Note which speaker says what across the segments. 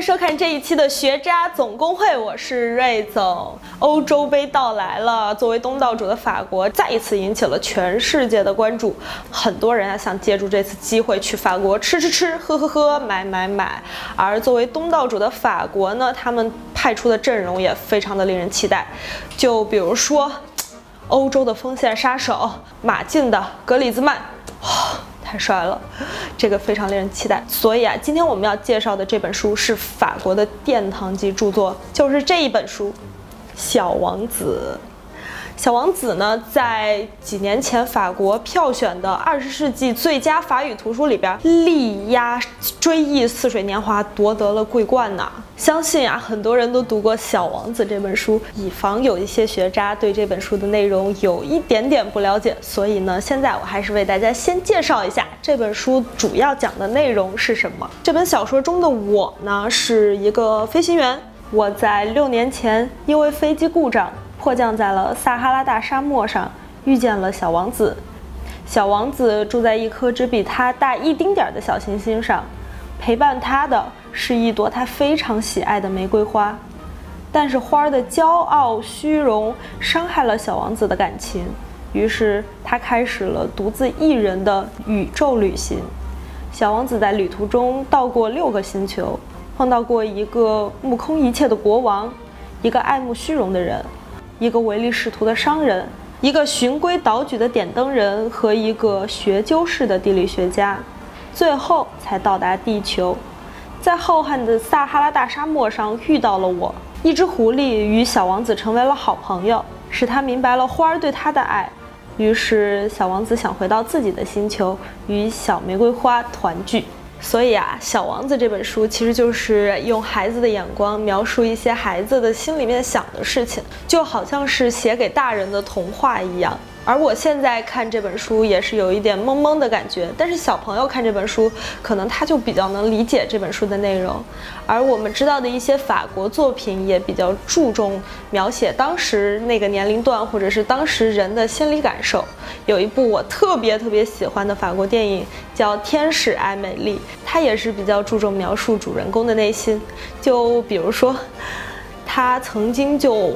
Speaker 1: 收看这一期的学渣总工会，我是瑞总。欧洲杯到来了，作为东道主的法国再一次引起了全世界的关注。很多人啊想借助这次机会去法国吃吃吃、喝喝喝、买买买。而作为东道主的法国呢，他们派出的阵容也非常的令人期待。就比如说，欧洲的锋线杀手马竞的格里兹曼。太帅了，这个非常令人期待。所以啊，今天我们要介绍的这本书是法国的殿堂级著作，就是这一本书《小王子》。小王子呢，在几年前法国票选的二十世纪最佳法语图书里边，力压《追忆似水年华》，夺得了桂冠呢。相信啊，很多人都读过《小王子》这本书，以防有一些学渣对这本书的内容有一点点不了解，所以呢，现在我还是为大家先介绍一下这本书主要讲的内容是什么。这本小说中的我呢，是一个飞行员，我在六年前因为飞机故障。迫降在了撒哈拉大沙漠上，遇见了小王子。小王子住在一颗只比他大一丁点儿的小行星上，陪伴他的是一朵他非常喜爱的玫瑰花。但是花儿的骄傲虚荣伤害了小王子的感情，于是他开始了独自一人的宇宙旅行。小王子在旅途中到过六个星球，碰到过一个目空一切的国王，一个爱慕虚荣的人。一个唯利是图的商人，一个循规蹈矩的点灯人和一个学究式的地理学家，最后才到达地球，在浩瀚的撒哈拉大沙漠上遇到了我。一只狐狸与小王子成为了好朋友，使他明白了花儿对他的爱。于是，小王子想回到自己的星球，与小玫瑰花团聚。所以啊，《小王子》这本书其实就是用孩子的眼光描述一些孩子的心里面想的事情，就好像是写给大人的童话一样。而我现在看这本书也是有一点懵懵的感觉，但是小朋友看这本书，可能他就比较能理解这本书的内容。而我们知道的一些法国作品也比较注重描写当时那个年龄段或者是当时人的心理感受。有一部我特别特别喜欢的法国电影叫《天使爱美丽》，它也是比较注重描述主人公的内心。就比如说，他曾经就。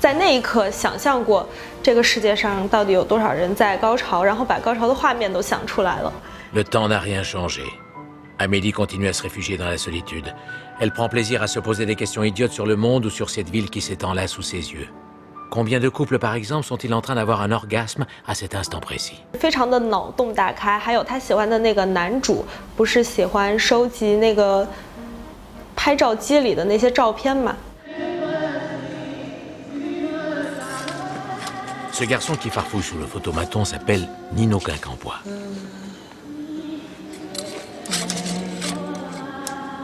Speaker 1: 在那一刻，想象过这个世界上到底有多少人在高潮，然后把高潮的画面都想出来了。
Speaker 2: Le temps n'a rien changé. Amélie continue à se réfugier dans la solitude. Elle prend plaisir à se poser des questions idiotes sur le monde ou sur cette ville qui s'étend là sous ses yeux. Combien de couples, par exemple, sont-ils en train d'avoir un orgasme à cet instant précis
Speaker 1: 非常的脑洞大开。还有他喜欢的那个男主，不是喜欢收集那个拍照机里的那些照片吗
Speaker 2: ？Ce garçon qui farfouille sous le photomaton s'appelle Nino Quincampoix.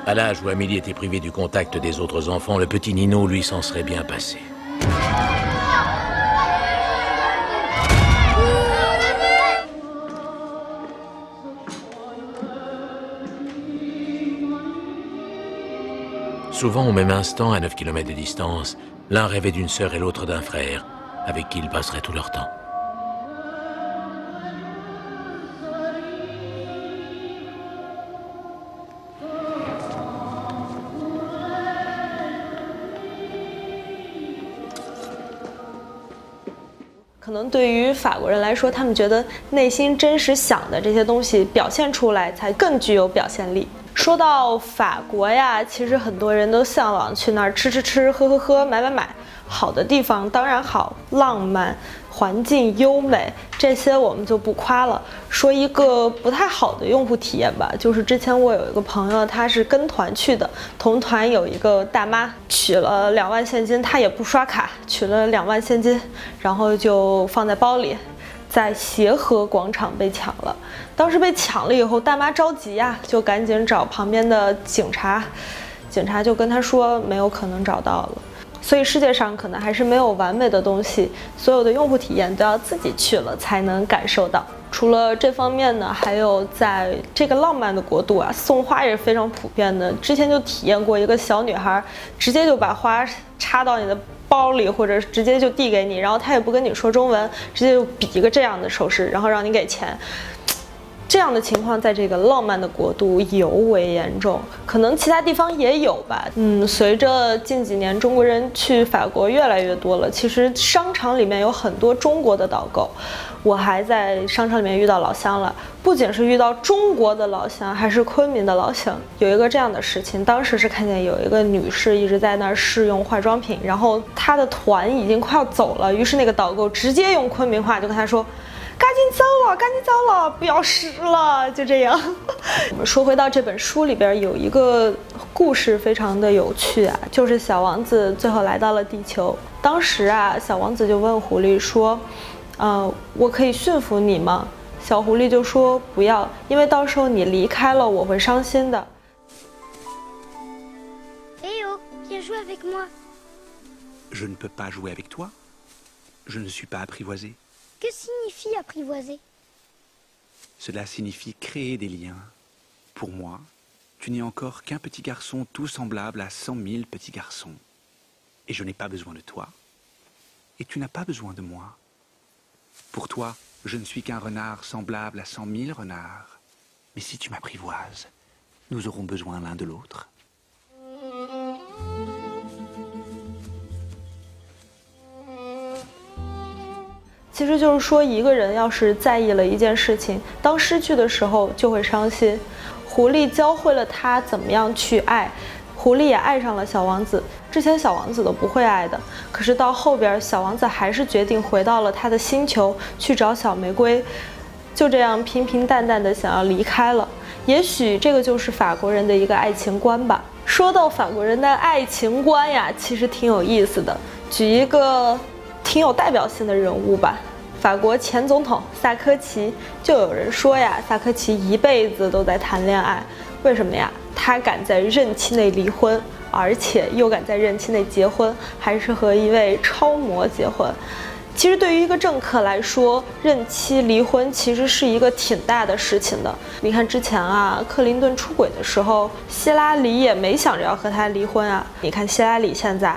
Speaker 2: À l'âge où Amélie était privée du contact des autres enfants, le petit Nino, lui, s'en serait bien passé. Souvent, au même instant, à 9 km de distance, l'un rêvait d'une sœur et l'autre d'un frère 可能对于法国人
Speaker 1: 来说他们觉得内心真实想的这些东西表现出来才更具有表现力。说到法国呀，其实很多人都向往去那儿吃吃吃、喝喝喝、买买买。好的地方当然好，浪漫，环境优美，这些我们就不夸了。说一个不太好的用户体验吧，就是之前我有一个朋友，他是跟团去的，同团有一个大妈取了两万现金，他也不刷卡，取了两万现金，然后就放在包里。在协和广场被抢了，当时被抢了以后，大妈着急呀，就赶紧找旁边的警察，警察就跟她说没有可能找到了。所以世界上可能还是没有完美的东西，所有的用户体验都要自己去了才能感受到。除了这方面呢，还有在这个浪漫的国度啊，送花也是非常普遍的。之前就体验过一个小女孩，直接就把花插到你的。包里或者直接就递给你，然后他也不跟你说中文，直接就比一个这样的手势，然后让你给钱。这样的情况在这个浪漫的国度尤为严重，可能其他地方也有吧。嗯，随着近几年中国人去法国越来越多了，其实商场里面有很多中国的导购。我还在商场里面遇到老乡了，不仅是遇到中国的老乡，还是昆明的老乡。有一个这样的事情，当时是看见有一个女士一直在那儿试用化妆品，然后她的团已经快要走了，于是那个导购直接用昆明话就跟她说。赶紧走了，赶紧走了，不要试了，就这样。我 们说回到这本书里边，有一个故事非常的有趣啊，就是小王子最后来到了地球。当时啊，小王子就问狐狸说：“呃，我可以驯服你吗？”小狐狸就说：“不要，因为到时候你离开了，我会伤心的。”
Speaker 3: Eh oh, viens jouer avec moi.
Speaker 4: Je ne peux pas jouer avec toi. Je ne suis pas apprivoisé.
Speaker 3: Que signifie apprivoiser?
Speaker 4: Cela signifie créer des liens. Pour moi, tu n'es encore qu'un petit garçon tout semblable à cent mille petits garçons. Et je n'ai pas besoin de toi. Et tu n'as pas besoin de moi. Pour toi, je ne suis qu'un renard semblable à cent mille renards. Mais si tu m'apprivoises, nous aurons besoin l'un de l'autre.
Speaker 1: 其实就是说，一个人要是在意了一件事情，当失去的时候就会伤心。狐狸教会了他怎么样去爱，狐狸也爱上了小王子。之前小王子都不会爱的，可是到后边，小王子还是决定回到了他的星球去找小玫瑰，就这样平平淡淡的想要离开了。也许这个就是法国人的一个爱情观吧。说到法国人的爱情观呀，其实挺有意思的。举一个挺有代表性的人物吧。法国前总统萨科齐，就有人说呀，萨科齐一辈子都在谈恋爱，为什么呀？他敢在任期内离婚，而且又敢在任期内结婚，还是和一位超模结婚。其实对于一个政客来说，任期离婚其实是一个挺大的事情的。你看之前啊，克林顿出轨的时候，希拉里也没想着要和他离婚啊。你看希拉里现在，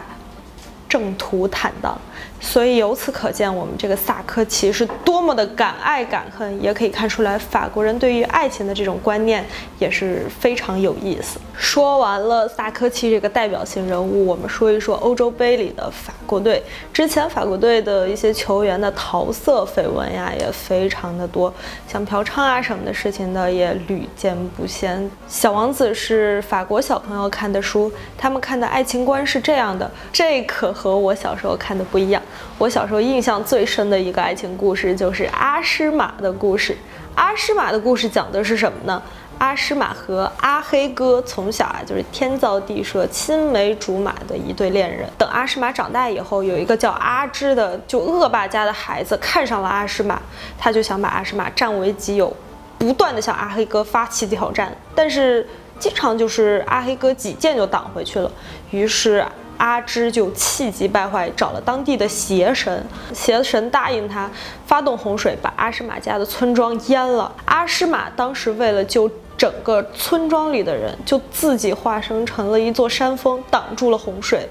Speaker 1: 正途坦荡。所以由此可见，我们这个萨科齐是多么的敢爱敢恨，也可以看出来法国人对于爱情的这种观念也是非常有意思。说完了萨科齐这个代表性人物，我们说一说欧洲杯里的法国队。之前法国队的一些球员的桃色绯闻呀，也非常的多，像嫖娼啊什么的事情的也屡见不鲜。小王子是法国小朋友看的书，他们看的爱情观是这样的，这可和我小时候看的不一样。我小时候印象最深的一个爱情故事就是阿诗玛的故事。阿诗玛的故事讲的是什么呢？阿诗玛和阿黑哥从小啊就是天造地设、青梅竹马的一对恋人。等阿诗玛长大以后，有一个叫阿芝的就恶霸家的孩子看上了阿诗玛，他就想把阿诗玛占为己有，不断的向阿黑哥发起挑战，但是经常就是阿黑哥几剑就挡回去了，于是。阿芝就气急败坏，找了当地的邪神，邪神答应他发动洪水，把阿诗玛家的村庄淹了。阿诗玛当时为了救整个村庄里的人，就自己化身成了一座山峰，挡住了洪水。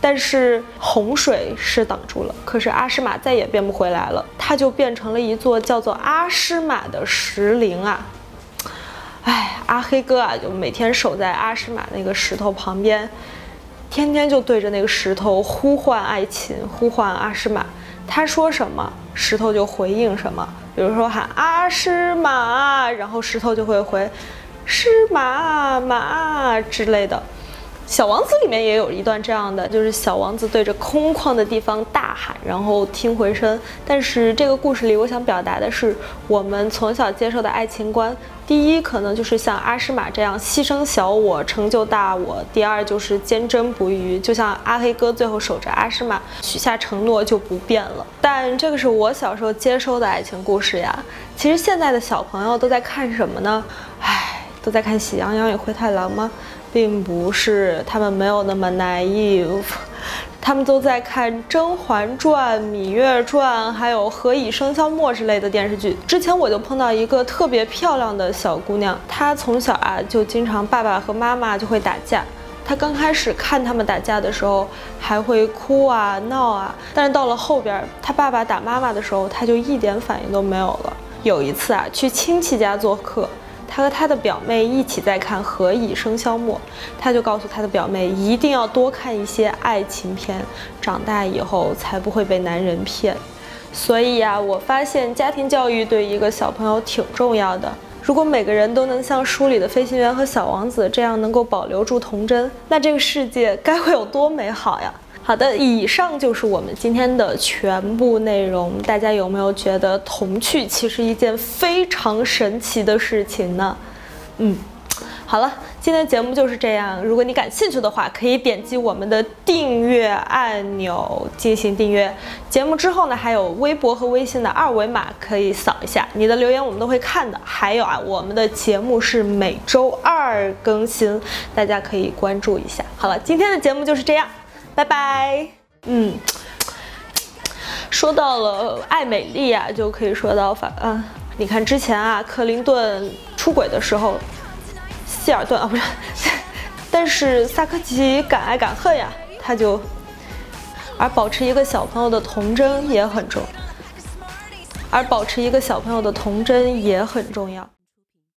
Speaker 1: 但是洪水是挡住了，可是阿诗玛再也变不回来了，他就变成了一座叫做阿诗玛的石灵啊！哎，阿黑哥啊，就每天守在阿诗玛那个石头旁边。天天就对着那个石头呼唤爱情，呼唤阿诗玛，他说什么，石头就回应什么。比如说喊阿诗玛，然后石头就会回，诗玛玛之类的。小王子里面也有一段这样的，就是小王子对着空旷的地方大喊，然后听回声。但是这个故事里，我想表达的是我们从小接受的爱情观。第一，可能就是像阿诗玛这样牺牲小我成就大我；第二，就是坚贞不渝，就像阿黑哥最后守着阿诗玛许下承诺就不变了。但这个是我小时候接收的爱情故事呀。其实现在的小朋友都在看什么呢？唉，都在看《喜羊羊与灰太狼》吗？并不是，他们没有那么 naive，他们都在看《甄嬛传》《芈月传》，还有《何以笙箫默》之类的电视剧。之前我就碰到一个特别漂亮的小姑娘，她从小啊就经常爸爸和妈妈就会打架。她刚开始看他们打架的时候还会哭啊闹啊，但是到了后边，她爸爸打妈妈的时候，她就一点反应都没有了。有一次啊，去亲戚家做客，他和他的表妹一起在看《何以笙箫默》，他就告诉他的表妹一定要多看一些爱情片，长大以后才不会被男人骗。所以呀，我发现家庭教育对一个小朋友挺重要的。如果每个人都能像书里的飞行员和小王子这样能够保留住童真，那这个世界该会有多美好呀！好的，以上就是我们今天的全部内容。大家有没有觉得童趣其实一件非常神奇的事情呢？嗯。好了，今天的节目就是这样。如果你感兴趣的话，可以点击我们的订阅按钮进行订阅。节目之后呢，还有微博和微信的二维码可以扫一下，你的留言我们都会看的。还有啊，我们的节目是每周二更新，大家可以关注一下。好了，今天的节目就是这样，拜拜。嗯，说到了爱美丽啊，就可以说到法啊，你看之前啊，克林顿出轨的时候。希尔顿啊，不是，但是萨科齐敢爱敢恨呀，他就，而保持一个小朋友的童真也很重，而保持一个小朋友的童真也很重要。